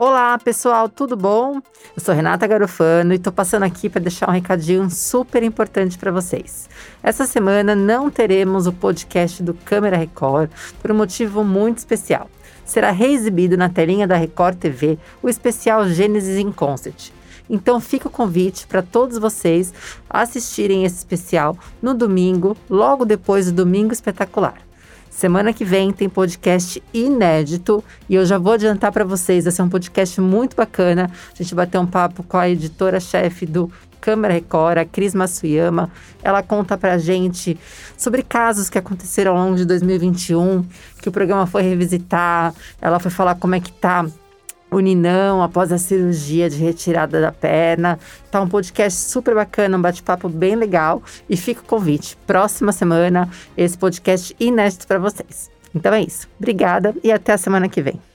Olá, pessoal, tudo bom? Eu sou Renata Garofano e tô passando aqui para deixar um recadinho super importante para vocês. Essa semana não teremos o podcast do Câmera Record por um motivo muito especial. Será reexibido na telinha da Record TV o especial Gênesis in Concert. Então fica o convite para todos vocês assistirem esse especial no domingo, logo depois do Domingo Espetacular. Semana que vem tem podcast inédito e eu já vou adiantar para vocês, vai ser um podcast muito bacana. A gente vai ter um papo com a editora-chefe do Câmara Record, a Cris Matsuyama. Ela conta pra gente sobre casos que aconteceram ao longo de 2021, que o programa foi revisitar. Ela foi falar como é que tá o Ninão após a cirurgia de retirada da perna. Tá um podcast super bacana, um bate-papo bem legal. E fica o convite. Próxima semana, esse podcast inédito para vocês. Então é isso. Obrigada e até a semana que vem.